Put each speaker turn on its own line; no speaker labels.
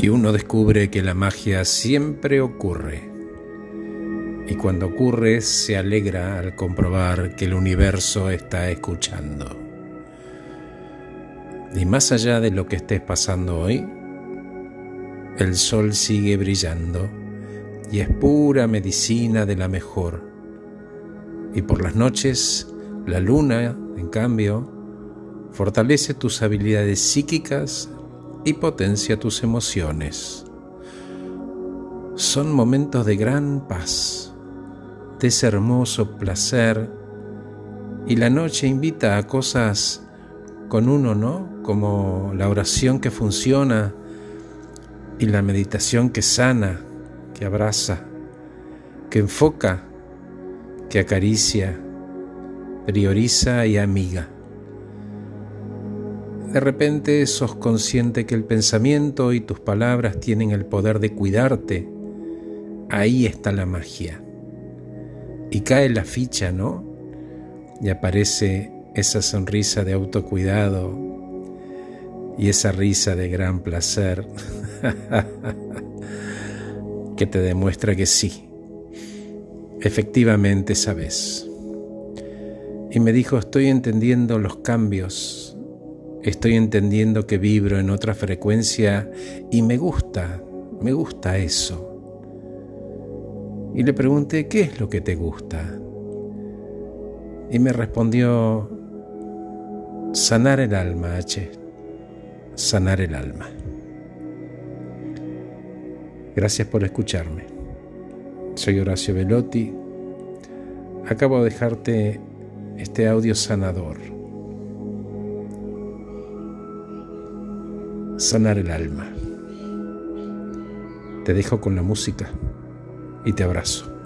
Y uno descubre que la magia siempre ocurre. Y cuando ocurre se alegra al comprobar que el universo está escuchando. Y más allá de lo que estés pasando hoy, el sol sigue brillando y es pura medicina de la mejor. Y por las noches, la luna, en cambio, fortalece tus habilidades psíquicas y potencia tus emociones. Son momentos de gran paz, de ese hermoso placer, y la noche invita a cosas con uno, ¿no? Como la oración que funciona y la meditación que sana, que abraza, que enfoca, que acaricia, prioriza y amiga. De repente sos consciente que el pensamiento y tus palabras tienen el poder de cuidarte. Ahí está la magia. Y cae la ficha, ¿no? Y aparece esa sonrisa de autocuidado y esa risa de gran placer que te demuestra que sí, efectivamente sabes. Y me dijo, estoy entendiendo los cambios, estoy entendiendo que vibro en otra frecuencia y me gusta, me gusta eso. Y le pregunté, ¿qué es lo que te gusta? Y me respondió, sanar el alma, H, sanar el alma. Gracias por escucharme. Soy Horacio Velotti. Acabo de dejarte este audio sanador. Sanar el alma. Te dejo con la música y te abrazo.